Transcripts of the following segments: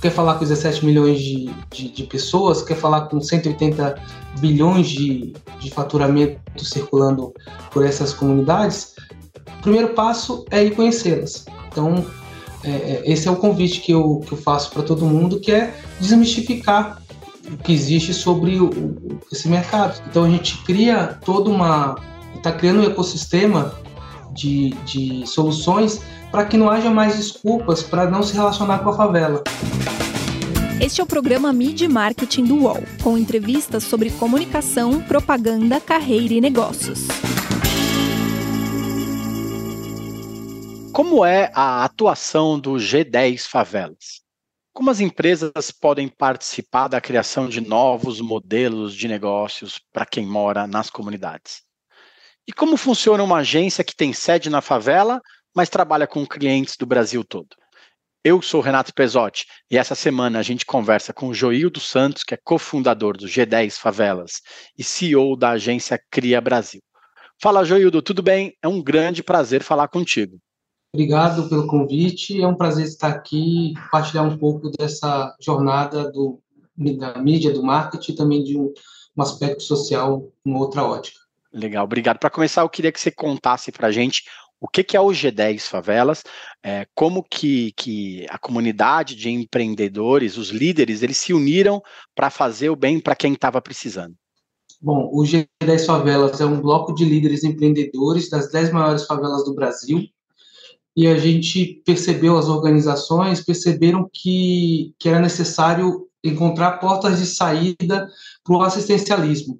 quer falar com 17 milhões de, de, de pessoas, quer falar com 180 bilhões de, de faturamento circulando por essas comunidades, o primeiro passo é ir conhecê-las. Então, é, é, esse é o convite que eu, que eu faço para todo mundo, que é desmistificar o que existe sobre o, esse mercado. Então, a gente cria toda uma... está criando um ecossistema de, de soluções para que não haja mais desculpas para não se relacionar com a favela. Este é o programa Mid Marketing do UOL, com entrevistas sobre comunicação, propaganda, carreira e negócios. Como é a atuação do G10 Favelas? Como as empresas podem participar da criação de novos modelos de negócios para quem mora nas comunidades? E como funciona uma agência que tem sede na favela, mas trabalha com clientes do Brasil todo. Eu sou Renato Pesotti e essa semana a gente conversa com o Joildo Santos, que é cofundador do G10 Favelas e CEO da agência Cria Brasil. Fala, Joildo, tudo bem? É um grande prazer falar contigo. Obrigado pelo convite. É um prazer estar aqui e compartilhar um pouco dessa jornada do, da mídia, do marketing e também de um, um aspecto social, uma outra ótica. Legal, obrigado. Para começar, eu queria que você contasse para a gente o que, que é o G10 Favelas, é, como que, que a comunidade de empreendedores, os líderes, eles se uniram para fazer o bem para quem estava precisando. Bom, o G10 Favelas é um bloco de líderes empreendedores das 10 maiores favelas do Brasil, e a gente percebeu, as organizações perceberam que, que era necessário encontrar portas de saída para o assistencialismo,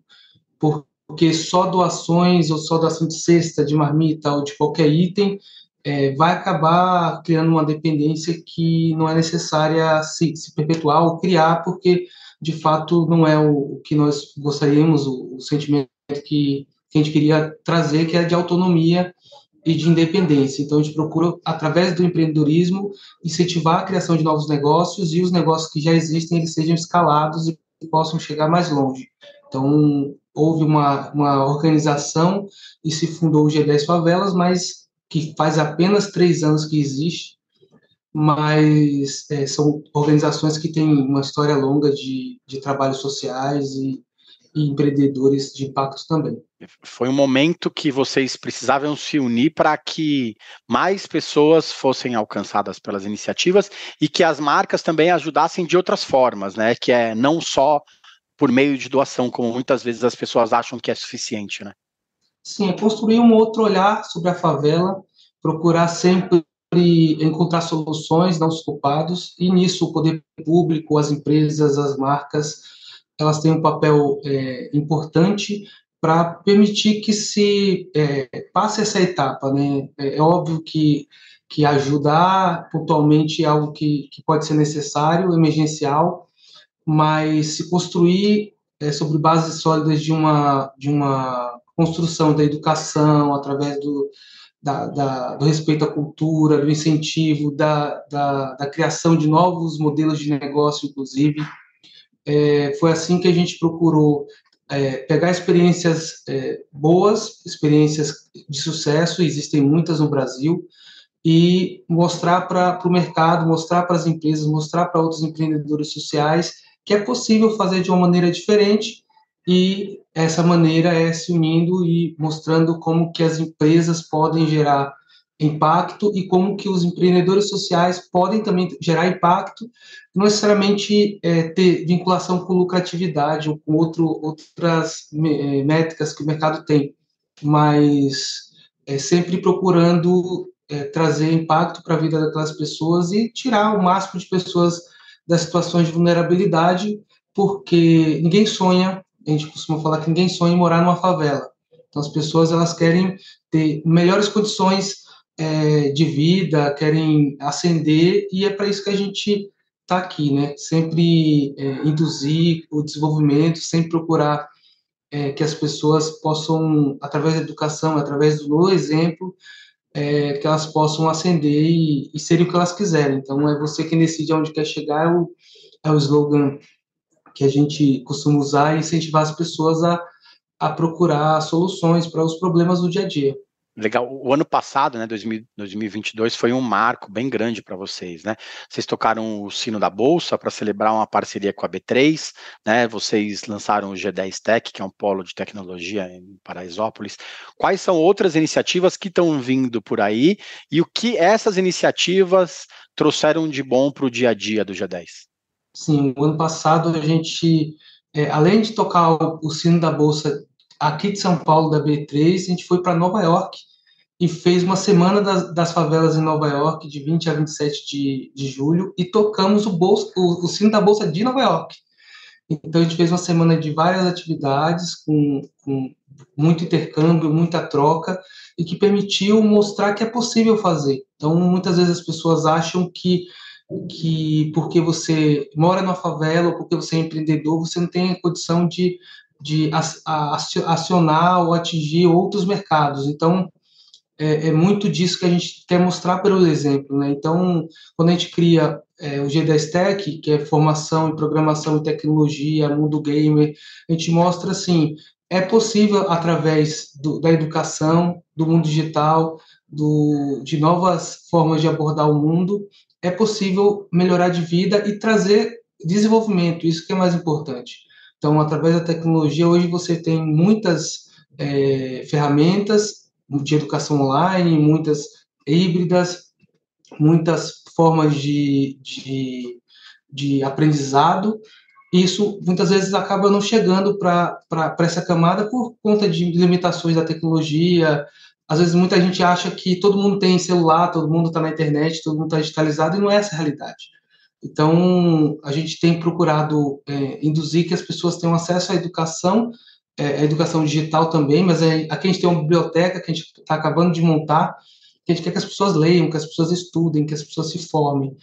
por, porque só doações ou só doação de cesta, de marmita ou de qualquer item é, vai acabar criando uma dependência que não é necessária se, se perpetuar ou criar, porque de fato não é o, o que nós gostaríamos, o, o sentimento que, que, a gente queria trazer, que é de autonomia e de independência. Então a gente procura, através do empreendedorismo, incentivar a criação de novos negócios e os negócios que já existem eles sejam escalados e possam chegar mais longe. Então, houve uma, uma organização e se fundou o G10 Favelas, mas que faz apenas três anos que existe, mas é, são organizações que têm uma história longa de, de trabalhos sociais e, e empreendedores de impacto também. Foi um momento que vocês precisavam se unir para que mais pessoas fossem alcançadas pelas iniciativas e que as marcas também ajudassem de outras formas, né? Que é não só por meio de doação, como muitas vezes as pessoas acham que é suficiente, né? Sim, é construir um outro olhar sobre a favela, procurar sempre encontrar soluções, não os culpados, e nisso o poder público, as empresas, as marcas, elas têm um papel é, importante para permitir que se é, passe essa etapa, né? É, é, óbvio que que ajudar pontualmente é algo que, que pode ser necessário, emergencial, mas se construir é, sobre bases sólidas de uma, de uma construção da educação, através do, da, da, do respeito à cultura, do incentivo, da, da, da, criação de novos modelos de negócio, inclusive. É, foi assim que a gente procurou é, pegar experiências é, boas, experiências de sucesso, existem muitas no Brasil, e mostrar para o mercado, mostrar para as empresas, mostrar para outros empreendedores sociais que é possível fazer de uma maneira diferente e essa maneira é se unindo e mostrando como que as empresas podem gerar impacto e como que os empreendedores sociais podem também gerar impacto, não necessariamente é, ter vinculação com lucratividade ou com outro, outras é, métricas que o mercado tem, mas é, sempre procurando é, trazer impacto para a vida daquelas pessoas e tirar o máximo de pessoas das situações de vulnerabilidade, porque ninguém sonha, a gente costuma falar que ninguém sonha em morar numa favela. Então, as pessoas elas querem ter melhores condições é, de vida, querem ascender, e é para isso que a gente está aqui, né? Sempre é, induzir o desenvolvimento, sempre procurar é, que as pessoas possam, através da educação, através do exemplo, é, que elas possam ascender e, e serem o que elas quiserem. Então, é você quem decide aonde quer chegar, é o, é o slogan que a gente costuma usar e incentivar as pessoas a, a procurar soluções para os problemas do dia a dia. Legal. O ano passado, né, 2022, foi um marco bem grande para vocês, né? Vocês tocaram o sino da bolsa para celebrar uma parceria com a B3, né? Vocês lançaram o G10 Tech, que é um polo de tecnologia em Paraisópolis. Quais são outras iniciativas que estão vindo por aí e o que essas iniciativas trouxeram de bom para o dia a dia do G10? Sim, o ano passado a gente, é, além de tocar o, o sino da bolsa aqui de São Paulo da B3, a gente foi para Nova York e fez uma semana das, das, favelas em Nova York, de 20 a 27 de, de julho, e tocamos o, bolso, o, o sino da Bolsa de Nova York. Então, a gente fez uma semana de várias atividades, com, com muito intercâmbio, muita troca, e que permitiu mostrar que é possível fazer. Então, muitas vezes as pessoas acham que, que porque você mora numa favela ou porque você é empreendedor, você não tem a condição de, de acionar ou atingir outros mercados. Então, é, é, muito disso que a gente quer mostrar pelo exemplo, né? Então, quando a gente cria é, o G10 Tech, que é formação em programação e tecnologia, mundo gamer, a gente mostra assim, é possível através do, da educação, do mundo digital, do, de novas formas de abordar o mundo, é possível melhorar de vida e trazer desenvolvimento, isso que é mais importante. Então, através da tecnologia, hoje você tem muitas é, ferramentas de educação online, muitas híbridas, muitas formas de, de, de aprendizado. Isso muitas vezes acaba não chegando para essa camada por conta de limitações da tecnologia. Às vezes muita gente acha que todo mundo tem celular, todo mundo está na internet, todo mundo está digitalizado, e não é essa a realidade. Então, a gente tem procurado é, induzir que as pessoas tenham acesso à educação é, a educação digital também, mas é, aqui a gente tem uma biblioteca que a gente está acabando de montar, que a gente quer que as pessoas leiam, que as pessoas estudem, que as pessoas se formem.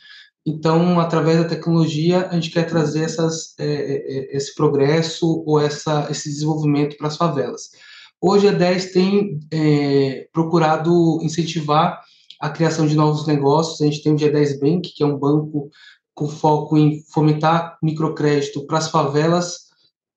Então, através da tecnologia, a gente quer trazer essas, é, é, é esse progresso ou essa, esse desenvolvimento para as favelas. Hoje a 10 tem é, procurado incentivar a criação de novos negócios. A gente tem o G10 Bank, que é um banco com foco em fomentar microcrédito para as favelas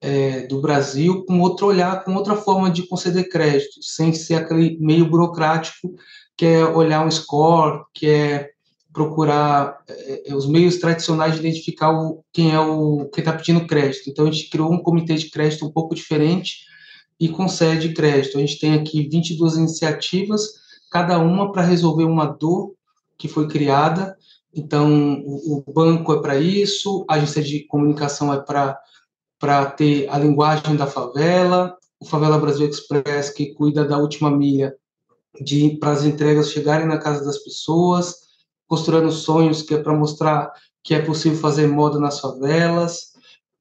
é, do Brasil com outro olhar, com outra forma de conceder crédito, sem ser aquele meio burocrático que é olhar um score, que é procurar é, é os meios tradicionais de identificar o, quem é o que está pedindo crédito. Então a gente criou um comitê de crédito um pouco diferente e concede crédito. A gente tem aqui 22 iniciativas, cada uma para resolver uma dor que foi criada. Então o, o banco é para isso, a agência de comunicação é para para ter a linguagem da favela, o Favela Brasil Express, que cuida da última milha para as entregas chegarem na casa das pessoas, costurando sonhos, que é para mostrar que é possível fazer moda nas favelas,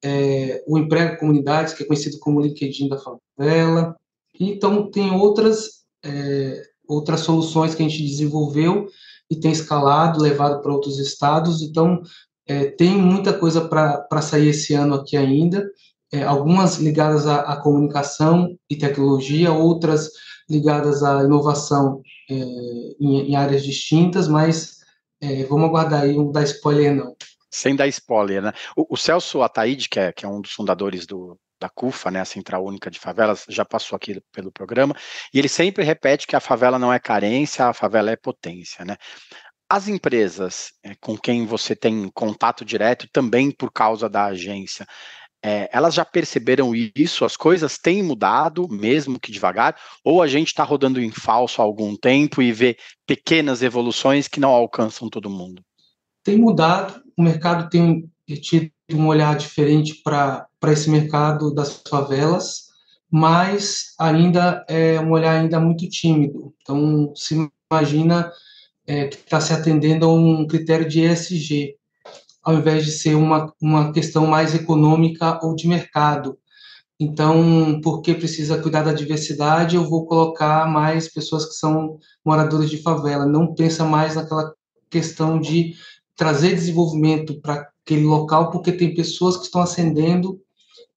é, o Emprego Comunidades, que é conhecido como LinkedIn da favela. Então, tem outras, é, outras soluções que a gente desenvolveu e tem escalado, levado para outros estados. Então, é, tem muita coisa para sair esse ano aqui ainda, é, algumas ligadas à, à, comunicação e tecnologia, outras ligadas à inovação é, em, em, áreas distintas, mas é, vamos aguardar aí, não dar spoiler não. Sem dar spoiler, né? O, o Celso Ataíde, que é, que é um dos fundadores do, da CUFA, né, a Central Única de Favelas, já passou aqui pelo programa, e ele sempre repete que a favela não é carência, a favela é potência, né? As empresas é, com quem você tem contato direto, também por causa da agência, é, elas já perceberam isso? As coisas têm mudado, mesmo que devagar? Ou a gente está rodando em falso há algum tempo e vê pequenas evoluções que não alcançam todo mundo? Tem mudado, o mercado tem tido um olhar diferente para esse mercado das favelas, mas ainda é um olhar ainda muito tímido. Então, se imagina é, que está se atendendo a um critério de ESG, ao invés de ser uma, uma questão mais econômica ou de mercado. Então, porque precisa cuidar da diversidade, eu vou colocar mais pessoas que são moradores de favela. Não pensa mais naquela questão de trazer desenvolvimento para aquele local, porque tem pessoas que estão ascendendo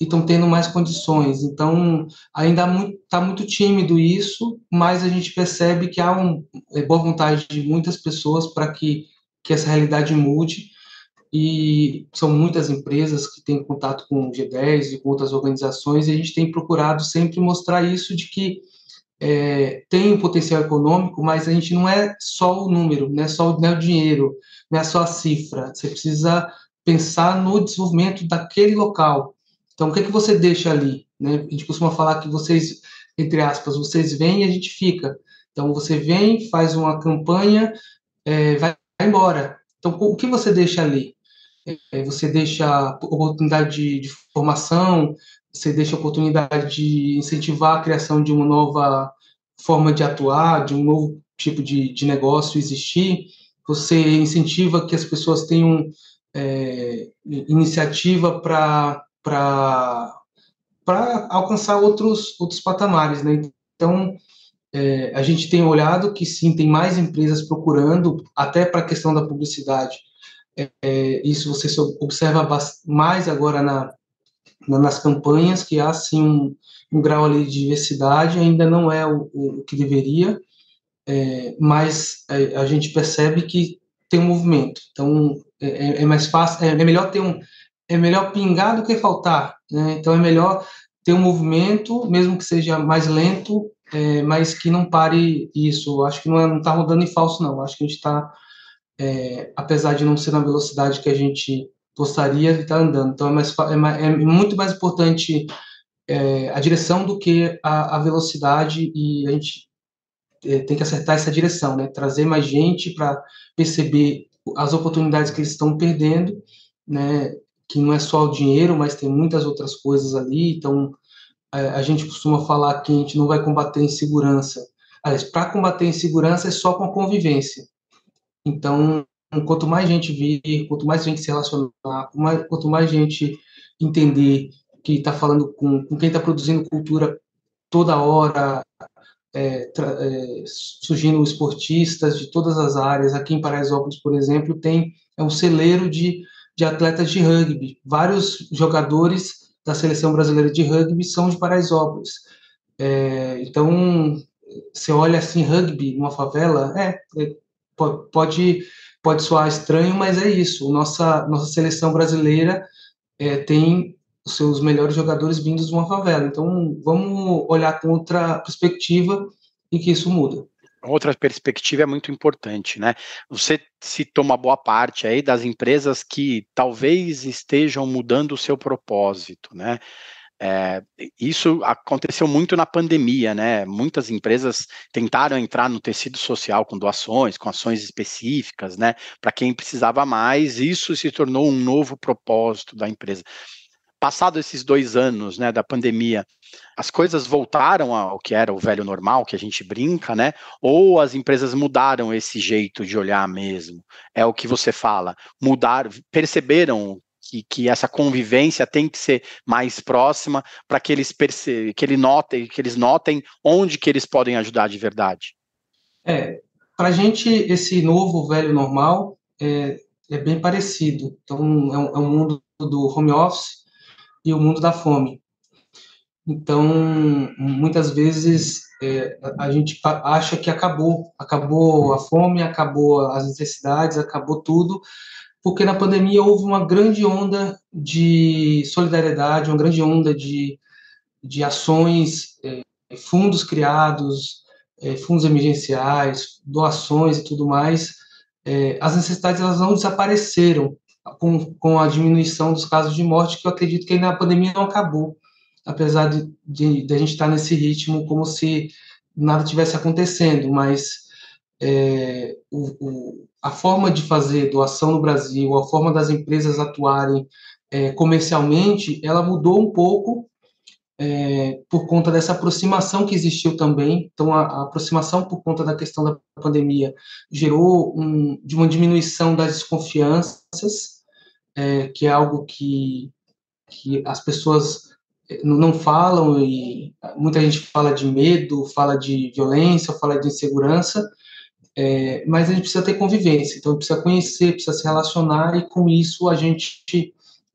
estão tendo mais condições. Então, ainda está muito, tá muito, tímido isso, mas a gente percebe que há um, é, boa vontade de muitas pessoas para que, que essa realidade mude. E são muitas empresas que têm contato com o G10 e com outras organizações, e a gente tem procurado sempre mostrar isso de que é, tem um potencial econômico, mas a gente não é só o número, não é só não é o dinheiro, não é só a cifra. Você precisa pensar no desenvolvimento daquele local. Então, o que é que você deixa ali? Né? A gente costuma falar que vocês, entre aspas, vocês vêm e a gente fica. Então, você vem, faz uma campanha, é, vai embora. Então, o que você deixa ali? É, você deixa oportunidade de, de, formação, você deixa oportunidade de incentivar a criação de uma nova forma de atuar, de um novo tipo de, de negócio existir. Você incentiva que as pessoas tenham é, iniciativa para alcançar outros, outros patamares. Né? Então, é, a gente tem olhado que sim, tem mais empresas procurando, até para a questão da publicidade. É, é isso você observa mais agora na, na, nas campanhas, que há sim um, um, grau de diversidade, ainda não é o, o que deveria, é, mas é, a gente percebe que tem um movimento. Então, é, é mais fácil, é, melhor ter um, é melhor pingar do que faltar, né? Então, é melhor ter um movimento, mesmo que seja mais lento, é, mas que não pare isso. Acho que não está é, rodando em falso, não. Acho que a gente está, é, apesar de não ser na velocidade que a gente gostaria, de estar tá andando. Então, é, mais, é, é muito mais importante é, a direção do que a, a, velocidade e a gente é, tem que acertar essa direção, né? Trazer mais gente para perceber as oportunidades que eles estão perdendo, né? Que não é só o dinheiro, mas tem muitas outras coisas ali. Então, a gente costuma falar que a gente não vai combater insegurança. Aliás, para combater insegurança é só com a convivência. Então, quanto mais gente vir, quanto mais gente se relacionar, quanto mais gente entender que está falando com, com quem está produzindo cultura toda hora, é, é, surgindo esportistas de todas as áreas. Aqui em Paraisópolis, por exemplo, tem é um celeiro de, de atletas de rugby. Vários jogadores da seleção brasileira de rugby são de Paraisópolis. É, então, você olha assim, rugby numa favela, é, é, pode, pode soar estranho, mas é isso. Nossa, nossa seleção brasileira é, tem os seus melhores jogadores vindos de uma favela. Então, vamos olhar com outra perspectiva e que isso muda outra perspectiva é muito importante, né? Você citou uma boa parte aí das empresas que talvez estejam mudando o seu propósito, né? É, isso aconteceu muito na pandemia, né? Muitas empresas tentaram entrar no tecido social com doações, com ações específicas, né? Para quem precisava mais, isso se tornou um novo propósito da empresa passado esses dois anos né, da pandemia, as coisas voltaram ao que era o velho normal, que a gente brinca, né? Ou as empresas mudaram esse jeito de olhar mesmo? É o que você fala. Mudar, perceberam que, que essa convivência tem que ser mais próxima para que eles perce que, ele notem, que eles notem onde que eles podem ajudar de verdade. É, para a gente esse novo velho normal é, é bem parecido. Então é um, é um mundo do home office e o mundo da fome. Então, muitas vezes é, a gente acha que acabou, acabou a fome, acabou as necessidades, acabou tudo, porque na pandemia houve uma grande onda de solidariedade, uma grande onda de, de ações, é, fundos criados, é, fundos emergenciais, doações e tudo mais. É, as necessidades elas não desapareceram, com, com a diminuição dos casos de morte, que eu acredito que ainda a pandemia não acabou, apesar de, de, de a gente estar nesse ritmo como se nada tivesse acontecendo, mas é, o, o, a forma de fazer doação no Brasil, a forma das empresas atuarem é, comercialmente, ela mudou um pouco é, por conta dessa aproximação que existiu também. Então, a, a, aproximação por conta da questão da pandemia gerou um, de uma diminuição das desconfianças é, que é algo que, que as pessoas é, não falam e muita gente fala de medo, fala de violência, fala de insegurança, é, mas a gente precisa ter convivência, então precisa conhecer, precisa se relacionar e com isso a gente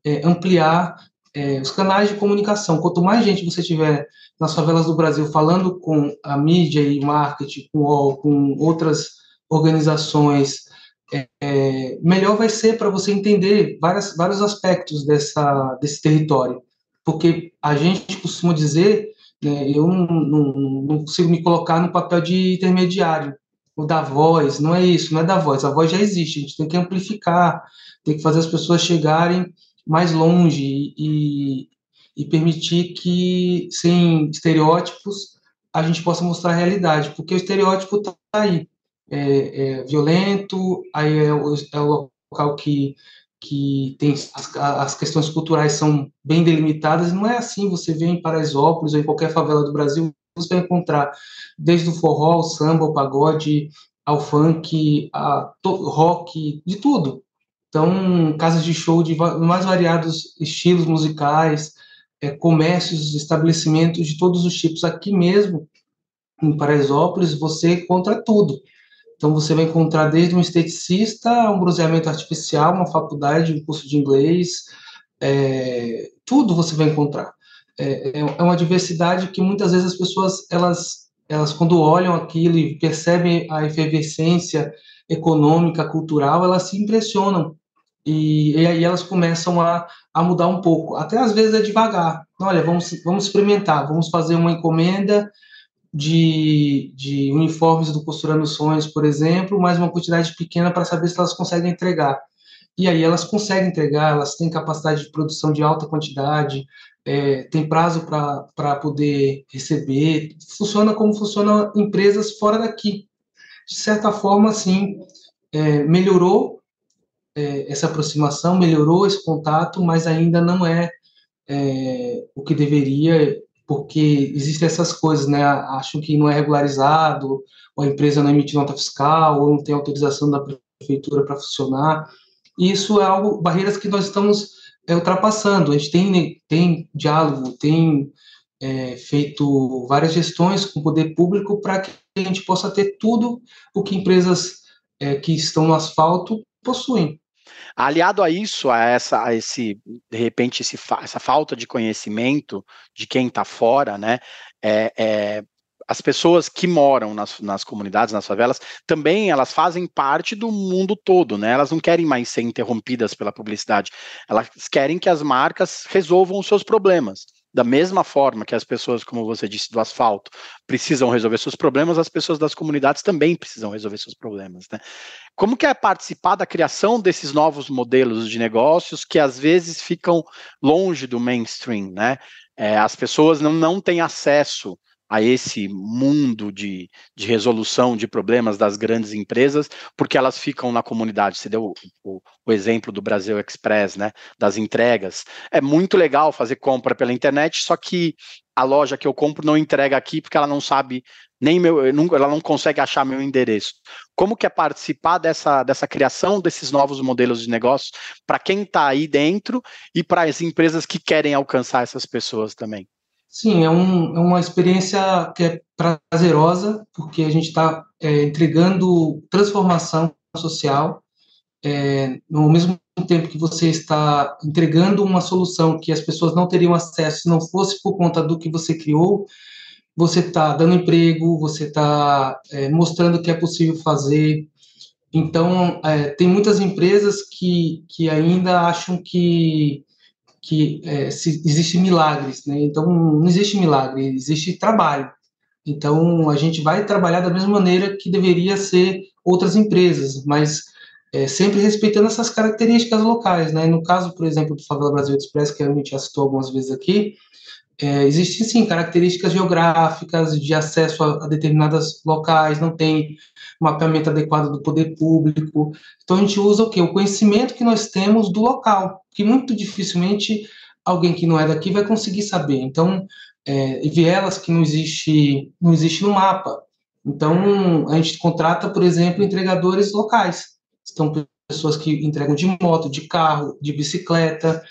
é, ampliar é, os canais de comunicação. Quanto mais gente você tiver nas favelas do Brasil falando com a mídia e marketing, com, com outras organizações, é, melhor vai ser para você entender várias, vários aspectos dessa, desse território. Porque a gente costuma dizer Né? Eu não, não, não, consigo me colocar no papel de intermediário, o da voz, não é isso, não é da voz, a voz já existe, a gente tem que amplificar, tem que fazer as pessoas chegarem mais longe e, e permitir que, sem estereótipos, a gente possa mostrar a realidade, porque o estereótipo está aí, é, é, violento, aí é o, é o local que que tem as, as, questões culturais são bem delimitadas, não é assim, você vê em Paraisópolis ou em qualquer favela do Brasil, você vai encontrar desde o forró, samba, pagode, ao funk, a rock, de tudo. Então, casas de show de mais variados estilos musicais, é, comércios, estabelecimentos de todos os tipos. Aqui mesmo, em Paraisópolis, você encontra tudo. Então, você vai encontrar desde um esteticista, um bronzeamento artificial, uma faculdade, um curso de inglês, é, tudo você vai encontrar. É, é, é uma diversidade que muitas vezes as pessoas, elas, elas quando olham aquilo e percebem a efervescência econômica, cultural, elas se impressionam. E, e aí elas começam a, a mudar um pouco. Até às vezes é devagar. Olha, vamos, vamos experimentar, vamos fazer uma encomenda de, de uniformes do Costurando Sonhos, por exemplo, mais uma quantidade pequena para saber se elas conseguem entregar. E aí elas conseguem entregar, elas têm capacidade de produção de alta quantidade, é, tem prazo para poder receber, funciona como funciona empresas fora daqui. De certa forma, sim, é, melhorou é, essa aproximação, melhorou esse contato, mas ainda não é, é o que deveria porque existem essas coisas, né? Acham que não é regularizado, ou a empresa não emite nota fiscal, ou não tem autorização da prefeitura para funcionar. E isso é algo, barreiras que nós estamos é, ultrapassando. A gente tem, tem diálogo, tem é, feito várias gestões com o poder público para que a gente possa ter tudo o que empresas é, que estão no asfalto possuem. Aliado a isso, a essa, a esse, de repente, esse, essa falta de conhecimento de quem está fora, né? É, é, as pessoas que moram nas, nas, comunidades, nas favelas, também elas fazem parte do mundo todo, né? Elas não querem mais ser interrompidas pela publicidade. Elas querem que as marcas resolvam os seus problemas. Da mesma forma que as pessoas, como você disse, do asfalto, precisam resolver seus problemas, as pessoas das comunidades também precisam resolver seus problemas. Né? Como que é participar da criação desses novos modelos de negócios que às vezes ficam longe do mainstream, né? É, as pessoas não, não têm acesso a esse mundo de, de resolução de problemas das grandes empresas, porque elas ficam na comunidade. Você deu o, o, exemplo do Brasil Express, né? Das entregas. É muito legal fazer compra pela internet, só que a loja que eu compro não entrega aqui porque ela não sabe nem meu, ela não consegue achar meu endereço. Como que é participar dessa, dessa criação desses novos modelos de negócio para quem está aí dentro e para as empresas que querem alcançar essas pessoas também? Sim, é, um, é uma experiência que é prazerosa, porque a gente está é, entregando transformação social, é, no mesmo tempo que você está entregando uma solução que as pessoas não teriam acesso se não fosse por conta do que você criou, você está dando emprego, você está é, mostrando que é possível fazer. Então, é, tem muitas empresas que, que ainda acham que que é, se, existe milagres, né? Então não existe milagre, existe trabalho. Então a gente vai trabalhar da mesma maneira que deveria ser outras empresas, mas é, sempre respeitando essas características locais, né? No caso, por exemplo, do Favela Brasil Express, que a gente já citou algumas vezes aqui, é, existem sim características geográficas de acesso a, a determinadas locais, não tem mapeamento adequado do poder público. Então a gente usa o que? O conhecimento que nós temos do local, que muito dificilmente alguém que não é daqui vai conseguir saber. Então, é, vielas que não existe, não existe no mapa. Então, a gente contrata, por exemplo, entregadores locais. Estão pessoas que entregam de moto, de carro, de bicicleta,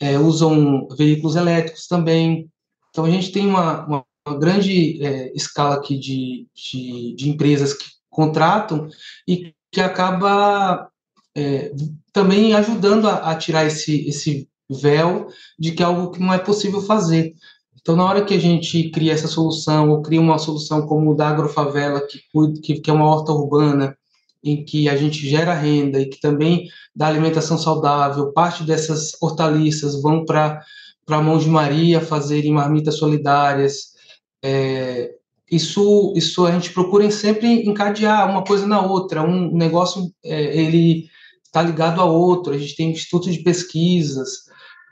é, usam veículos elétricos também. Então, a gente tem uma, uma, grande é, escala aqui de, de, de, empresas que contratam e que acaba é, também ajudando a, a, tirar esse, esse véu de que é algo que não é possível fazer. Então, na hora que a gente cria essa solução, ou cria uma solução como o da Agrofavela, que, que, que é uma horta urbana, em que a gente gera renda e que também dá alimentação saudável, parte dessas hortaliças vão para para a mão de Maria fazerem marmitas solidárias, é, isso, isso a gente procura sempre encadear uma coisa na outra. Um negócio, é, ele está ligado a outro. A gente tem instituto de pesquisas,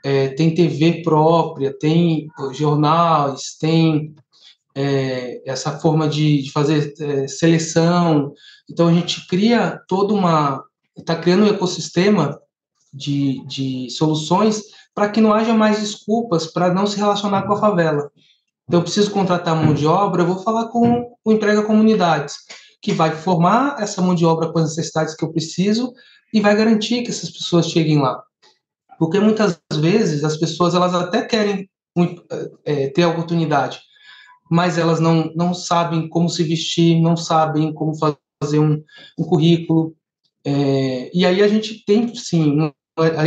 é, tem TV própria, tem jornais, tem é, essa forma de, de fazer é, seleção. Então a gente cria toda uma, está criando um ecossistema de, de soluções para que não haja mais desculpas para não se relacionar com a favela. Então, eu preciso contratar mão de obra, eu vou falar com o Emprega Comunidades, que vai formar essa mão de obra com as necessidades que eu preciso e vai garantir que essas pessoas cheguem lá. Porque muitas vezes as pessoas elas até querem é, ter a oportunidade, mas elas não, não sabem como se vestir, não sabem como fazer um, um currículo. É, e aí a gente tem, sim,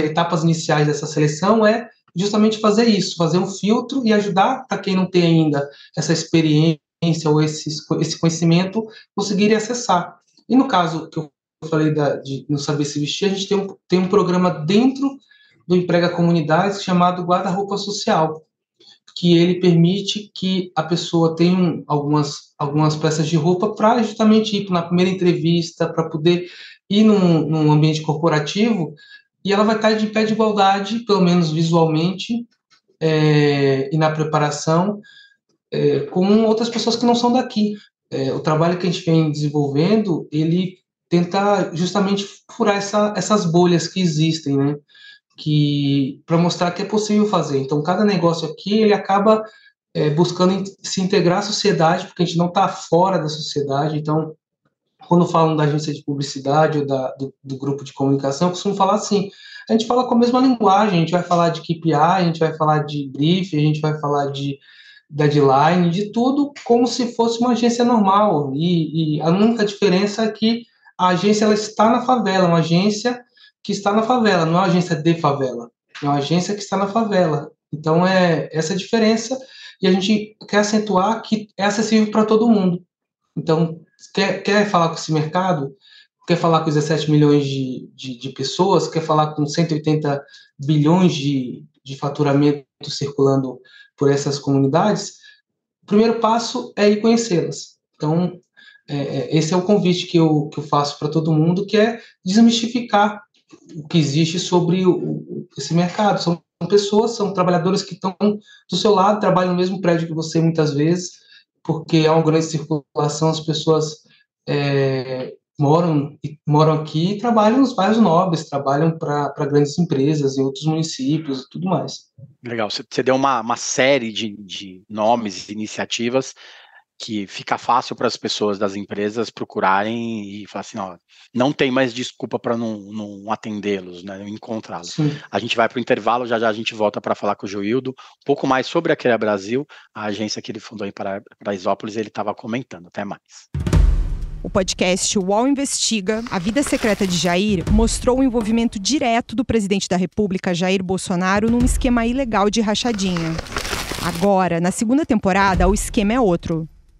etapas iniciais dessa seleção é justamente fazer isso, fazer um filtro e ajudar para quem não tem ainda essa experiência ou esse, esse conhecimento conseguir acessar. E no caso que eu falei da, de não saber se vestir, a gente tem um, tem um programa dentro do Emprega Comunidades chamado Guarda-Roupa Social, que ele permite que a pessoa tenha algumas, algumas peças de roupa para justamente ir na primeira entrevista, para poder ir num, num ambiente corporativo e ela vai estar de pé de igualdade, pelo menos visualmente, é, e na preparação, é, com outras pessoas que não são daqui. É, o trabalho que a gente vem desenvolvendo, ele tenta justamente furar essa, essas bolhas que existem, né? Que para mostrar que é possível fazer. Então, cada negócio aqui ele acaba é, buscando se integrar à sociedade, porque a gente não está fora da sociedade. Então, quando falam da agência de publicidade ou da, do, do, grupo de comunicação, eu costumo falar assim, a gente fala com a mesma linguagem, a gente vai falar de KPI, a gente vai falar de brief, a gente vai falar de deadline, de tudo como se fosse uma agência normal, e, e a única diferença é que a agência ela está na favela, uma agência que está na favela, não é uma agência de favela, é uma agência que está na favela. Então é essa a diferença e a gente quer acentuar que é acessível para todo mundo. Então quer, quer falar com esse mercado, quer falar com 17 milhões de, de, de pessoas, quer falar com 180 bilhões de, de faturamento circulando por essas comunidades, o primeiro passo é ir conhecê-las. Então, é, é esse é o convite que eu, que eu faço para todo mundo, que é desmistificar o que existe sobre o, esse mercado. São pessoas, são trabalhadores que estão do seu lado, trabalham no mesmo prédio que você muitas vezes, porque há uma grande circulação, as pessoas é, moram, moram aqui e trabalham nos bairros nobres, trabalham para grandes empresas em outros municípios e tudo mais. Legal, você deu uma, uma série de, de nomes, iniciativas que fica fácil para as pessoas das empresas procurarem e falar assim, ó, não tem mais desculpa para não, não atendê-los, né, encontrá-los. A gente vai para o intervalo, já já a gente volta para falar com o Joildo, um pouco mais sobre a Queria Brasil, a agência que ele fundou em Paraisópolis, ele estava comentando. Até mais. O podcast UOL Investiga, A Vida Secreta de Jair, mostrou o envolvimento direto do presidente da República, Jair Bolsonaro, num esquema ilegal de rachadinha. Agora, na segunda temporada, o esquema é outro.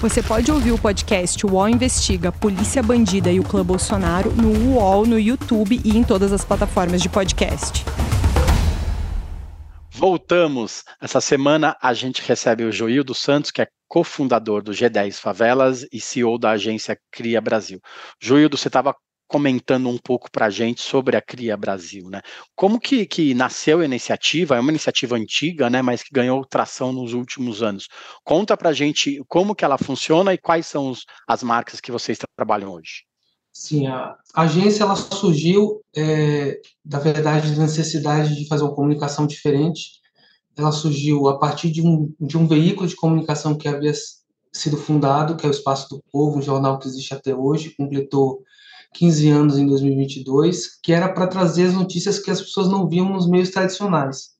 Você pode ouvir o podcast UOL Investiga Polícia Bandida e o Clã Bolsonaro no UOL, no YouTube e em todas as plataformas de podcast. Voltamos. Essa semana a gente recebe o Joildo Santos, que é cofundador do G10 Favelas e CEO da agência Cria Brasil. Joildo, você estava comentando um pouco para a gente sobre a Cria Brasil, né? Como que, que nasceu a iniciativa? É uma iniciativa antiga, né? Mas que ganhou tração nos últimos anos. Conta para a gente como que ela funciona e quais são os, as marcas que vocês trabalham hoje. Sim, a agência ela surgiu, é, da verdade, da necessidade de fazer uma comunicação diferente. Ela surgiu a partir de um, de um veículo de comunicação que havia sido fundado, que é o Espaço do Povo, um jornal que existe até hoje, completou 15 anos em 2022, que era para trazer as notícias que as pessoas não viam nos meios tradicionais.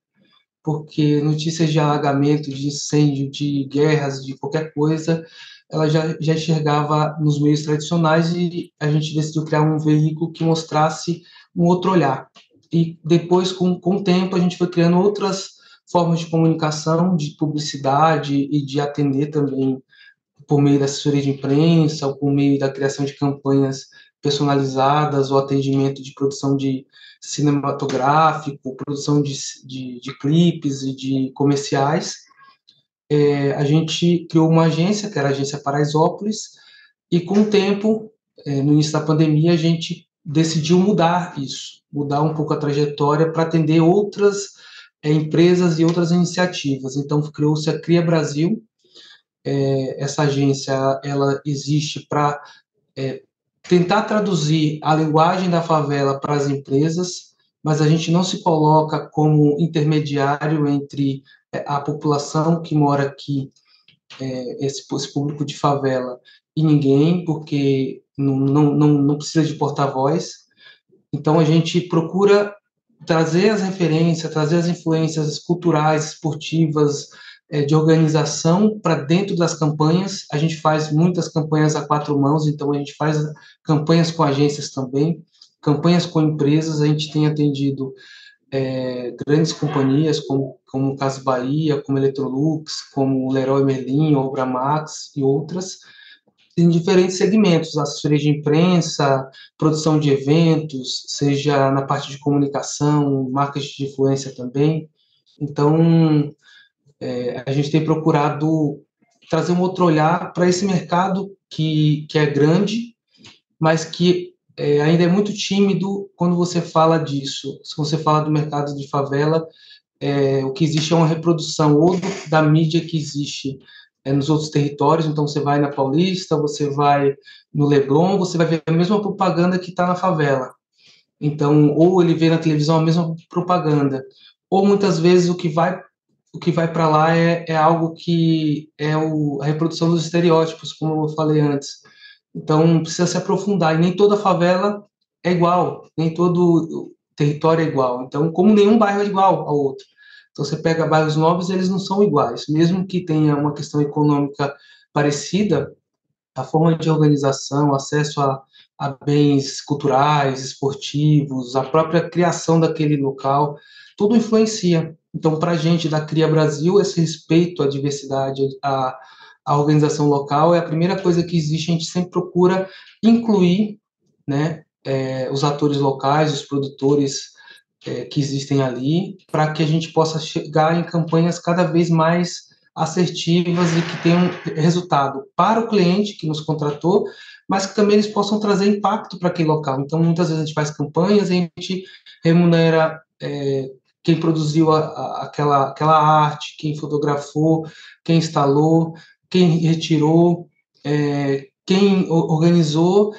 porque notícias de alagamento, de incêndio, de guerras, de qualquer coisa, ela já, já enxergava nos meios tradicionais e a gente decidiu criar um veículo que mostrasse um outro olhar. E depois, com, com o tempo, a gente foi criando outras formas de comunicação, de publicidade e de atender também por meio da assessoria de imprensa, ou por meio da criação de campanhas personalizadas, ou atendimento de produção de cinematográfico, produção de, de, de clipes e de comerciais. É, a gente criou uma agência, que era a Agência Paraisópolis, e com o tempo, é, no início da pandemia, a gente decidiu mudar isso, mudar um pouco a trajetória para atender outras é, empresas e outras iniciativas. Então, criou-se a Cria Brasil. É, essa agência ela existe para é, tentar traduzir a linguagem da favela para as empresas, mas a gente não se coloca como intermediário entre é, a população que mora aqui, é, esse, esse público de favela, e ninguém, porque não, não, não, não precisa de porta-voz. Então, a gente procura trazer as referências, trazer as influências culturais, esportivas, de organização para dentro das campanhas. A gente faz muitas campanhas a quatro mãos, então a gente faz campanhas com agências também, campanhas com empresas. A gente tem atendido é, grandes companhias como, como Casa Bahia, como Electrolux, como Leroy Merlin, Obra Max e outras em diferentes segmentos, assessoria de imprensa, produção de eventos, seja na parte de comunicação, marketing de influência também. Então, é, a gente tem procurado trazer um outro olhar para esse mercado que, que é grande, mas que é, ainda é muito tímido quando você fala disso. Se você fala do mercado de favela, é, o que existe é uma reprodução ou do, da mídia que existe é, nos outros territórios. Então, você vai na Paulista, você vai no Leblon, você vai ver a mesma propaganda que está na favela. Então, ou ele vê na televisão a mesma propaganda, ou muitas vezes o que vai o que vai para lá é, é, algo que é o, a reprodução dos estereótipos, como eu falei antes. Então, precisa se aprofundar. E nem toda favela é igual, nem todo território é igual. Então, como nenhum bairro é igual ao outro. Então, você pega bairros novos, eles não são iguais. Mesmo que tenha uma questão econômica parecida, a forma de organização, acesso a, a bens culturais, esportivos, a própria criação daquele local, tudo influencia. Então, para a gente da Cria Brasil, esse respeito à diversidade, à, à organização local, é a primeira coisa que existe. A gente sempre procura incluir né, é, os atores locais, os produtores é, que existem ali, para que a gente possa chegar em campanhas cada vez mais assertivas e que tenham resultado para o cliente que nos contratou, mas que também eles possam trazer impacto para aquele local. Então, muitas vezes a gente faz campanhas a gente remunera é, quem produziu a, a, aquela, aquela arte, quem fotografou, quem instalou, quem retirou, é, quem organizou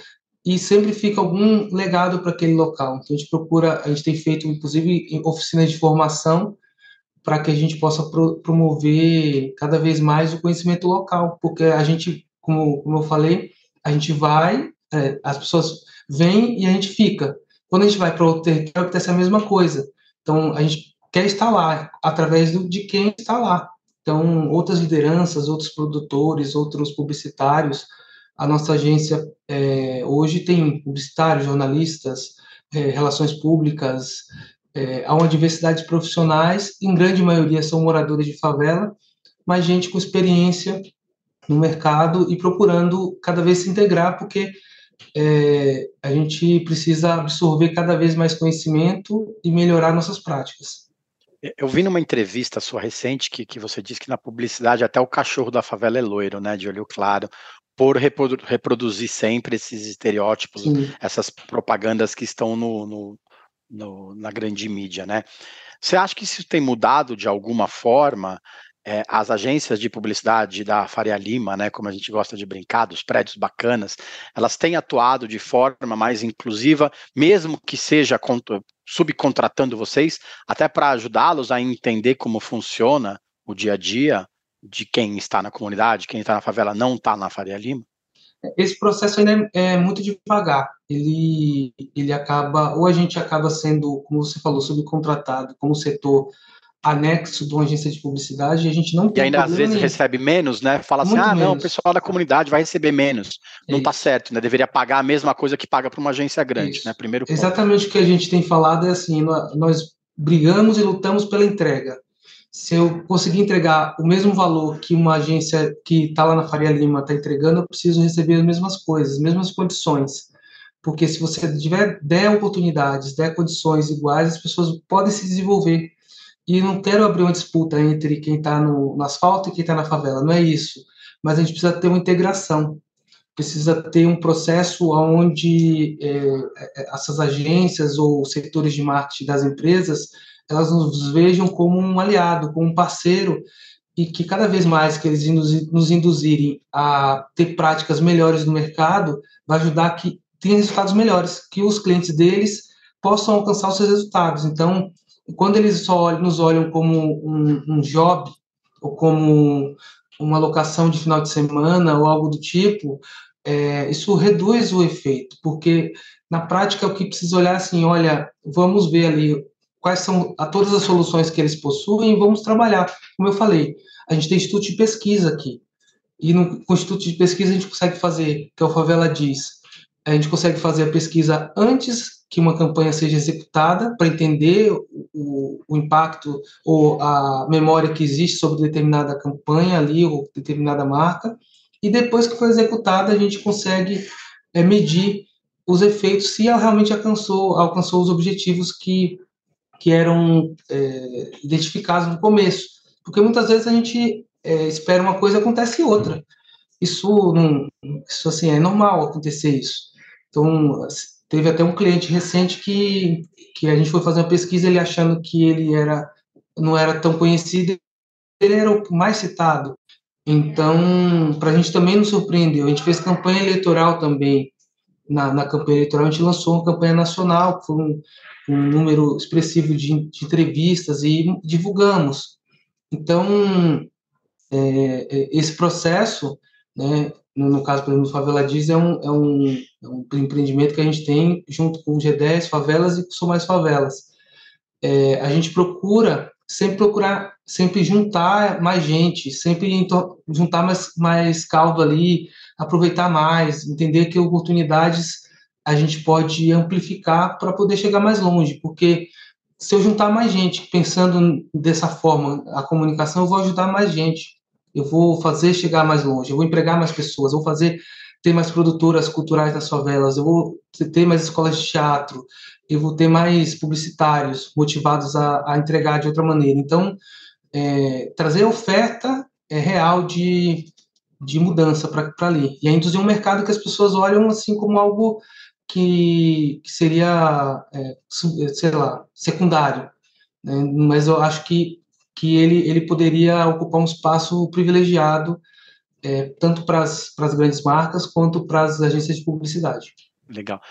e sempre fica algum legado para aquele local. Então a gente procura, a gente tem feito inclusive oficinas de formação para que a gente possa pro, promover cada vez mais o conhecimento local, porque a gente, como, como eu falei, a gente vai, é, as pessoas vêm e a gente fica. Quando a gente vai para outro território, acontece a mesma coisa. Então a gente quer estar lá através do, de quem está lá. Então outras lideranças, outros produtores, outros publicitários a nossa agência é, hoje tem publicitários, jornalistas, é, relações públicas, é, há uma diversidade de profissionais, em grande maioria são moradores de favela, mas gente com experiência no mercado e procurando cada vez se integrar, porque é, a gente precisa absorver cada vez mais conhecimento e melhorar nossas práticas. Eu vi numa entrevista sua recente que, que você disse que na publicidade até o cachorro da favela é loiro, né, de olho claro por reprodu reproduzir sempre esses estereótipos, Sim. essas propagandas que estão no, no, no, na grande mídia, né? Você acha que isso tem mudado de alguma forma? É, as agências de publicidade da Faria Lima, né, como a gente gosta de brincar, dos prédios bacanas, elas têm atuado de forma mais inclusiva, mesmo que seja subcontratando vocês, até para ajudá-los a entender como funciona o dia a dia de quem está na comunidade, quem está na favela não está na Faria Lima? Esse processo ainda é, é, muito devagar. Ele, ele acaba, ou a gente acaba sendo, como você falou, subcontratado, como setor anexo de uma agência de publicidade e a gente não E ainda às vezes nenhum. recebe menos, né? Fala assim, Muito ah, menos. não, o pessoal da comunidade vai receber menos. Não está certo, né? Deveria pagar a mesma coisa que paga para uma agência grande, Isso. né? Primeiro ponto. Exatamente o que a gente tem falado é assim, nós brigamos e lutamos pela entrega. Se eu conseguir entregar o mesmo valor que uma agência que está lá na Faria Lima está entregando, eu preciso receber as mesmas coisas, as mesmas condições. Porque se você tiver der oportunidades, der condições iguais, as pessoas podem se desenvolver e não quero abrir uma disputa entre quem está no, no asfalto e quem está na favela, não é isso. Mas a gente precisa ter uma integração, precisa ter um processo onde é, é, essas agências ou setores de marketing das empresas elas nos vejam como um aliado, como um parceiro e que cada vez mais que eles nos induzirem a ter práticas melhores no mercado, vai ajudar que tenha resultados melhores, que os clientes deles possam alcançar os seus resultados. Então, quando eles só nos olham como um, um job ou como uma locação de final de semana ou algo do tipo, é, isso reduz o efeito, porque na prática o que precisa olhar assim, olha, vamos ver ali quais são a, todas as soluções que eles possuem e vamos trabalhar. Como eu falei, a gente tem instituto de pesquisa aqui, e no, instituto de pesquisa a gente consegue fazer, que é o Favela diz, a gente consegue fazer a pesquisa antes que uma campanha seja executada para entender o, o, impacto ou a memória que existe sobre determinada campanha ali ou determinada marca. E depois que foi executada a gente consegue é, medir os efeitos se ela realmente alcançou alcançou os objetivos que que eram é, identificados no começo. Porque muitas vezes a gente é, espera uma coisa acontece outra. Isso não isso assim é normal acontecer isso. Então Teve até um cliente recente que, que a gente foi fazer uma pesquisa, ele achando que ele era não era tão conhecido, ele era o mais citado. Então, para a gente também nos surpreendeu. A gente fez campanha eleitoral também. Na, na campanha eleitoral, a gente lançou uma campanha nacional, foi um, um número expressivo de, de, entrevistas e divulgamos. Então, é, é esse processo, né, no, no caso, por exemplo, do Favela Diz, é um, é, um, é um empreendimento que a gente tem junto com o G10 Favelas e com Mais Favelas. É, a gente procura sempre procurar, sempre juntar mais gente, sempre juntar mais, mais caldo ali, aproveitar mais, entender que oportunidades a gente pode amplificar para poder chegar mais longe, porque se eu juntar mais gente pensando dessa forma, a comunicação, eu vou ajudar mais gente eu vou fazer chegar mais longe, eu vou empregar mais pessoas, eu vou fazer ter mais produtoras culturais nas favelas, eu vou ter mais escolas de teatro, eu vou ter mais publicitários motivados a, a entregar de outra maneira. Então, é, trazer oferta é real de, de mudança para ali. E induzir um mercado que as pessoas olham assim como algo que, que seria, é, sei lá, secundário. Né? Mas eu acho que que ele, ele poderia ocupar um espaço privilegiado, é, tanto para as grandes marcas quanto para as agências de publicidade. Legal.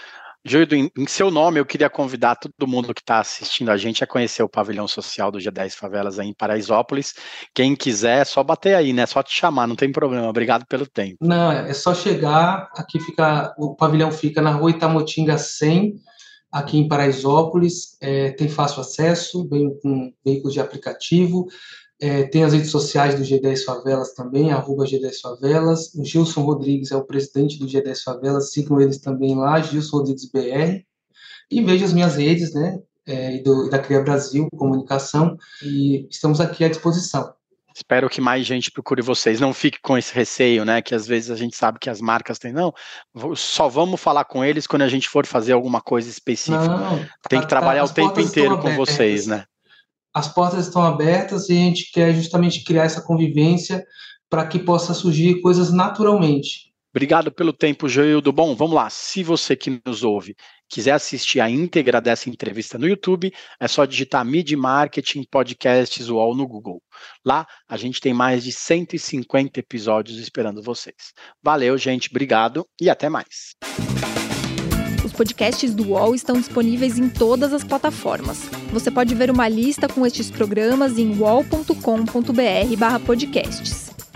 Júlio, em, em seu nome, eu queria convidar todo mundo que está assistindo a gente a conhecer o pavilhão social do G10 Favelas aí em Paraisópolis. Quem quiser, é só bater aí, né? Só te chamar, não tem problema. Obrigado pelo tempo. Não, é só chegar. Aqui fica, o pavilhão fica na rua Itamotinga 100, aqui em Paraisópolis, é, tem fácil acesso, vem com veículos de aplicativo, é, tem as redes sociais do G10 Favelas também, arroba G10 Favelas, o Gilson Rodrigues é o presidente do G10 Favelas, sigam eles também lá, Gilson Rodrigues BR, e veja as minhas redes, né, é, do, da Cria Brasil Comunicação, e estamos aqui à disposição. Espero que mais gente procure vocês. Não fique com esse receio, né? Que às vezes a gente sabe que as marcas têm. Não, só vamos falar com eles quando a gente for fazer alguma coisa específica. Não, Tem que trabalhar o tempo inteiro com vocês, né? As portas estão abertas e a gente quer justamente criar essa convivência para que possa surgir coisas naturalmente. Obrigado pelo tempo, Joildo. Bom, vamos lá. Se você que nos ouve quiser assistir a íntegra dessa entrevista no YouTube, é só digitar Mid Marketing Podcasts UOL no Google. Lá a gente tem mais de 150 episódios esperando vocês. Valeu, gente. Obrigado e até mais. Os podcasts do UOL estão disponíveis em todas as plataformas. Você pode ver uma lista com estes programas em wall.com.br/podcasts.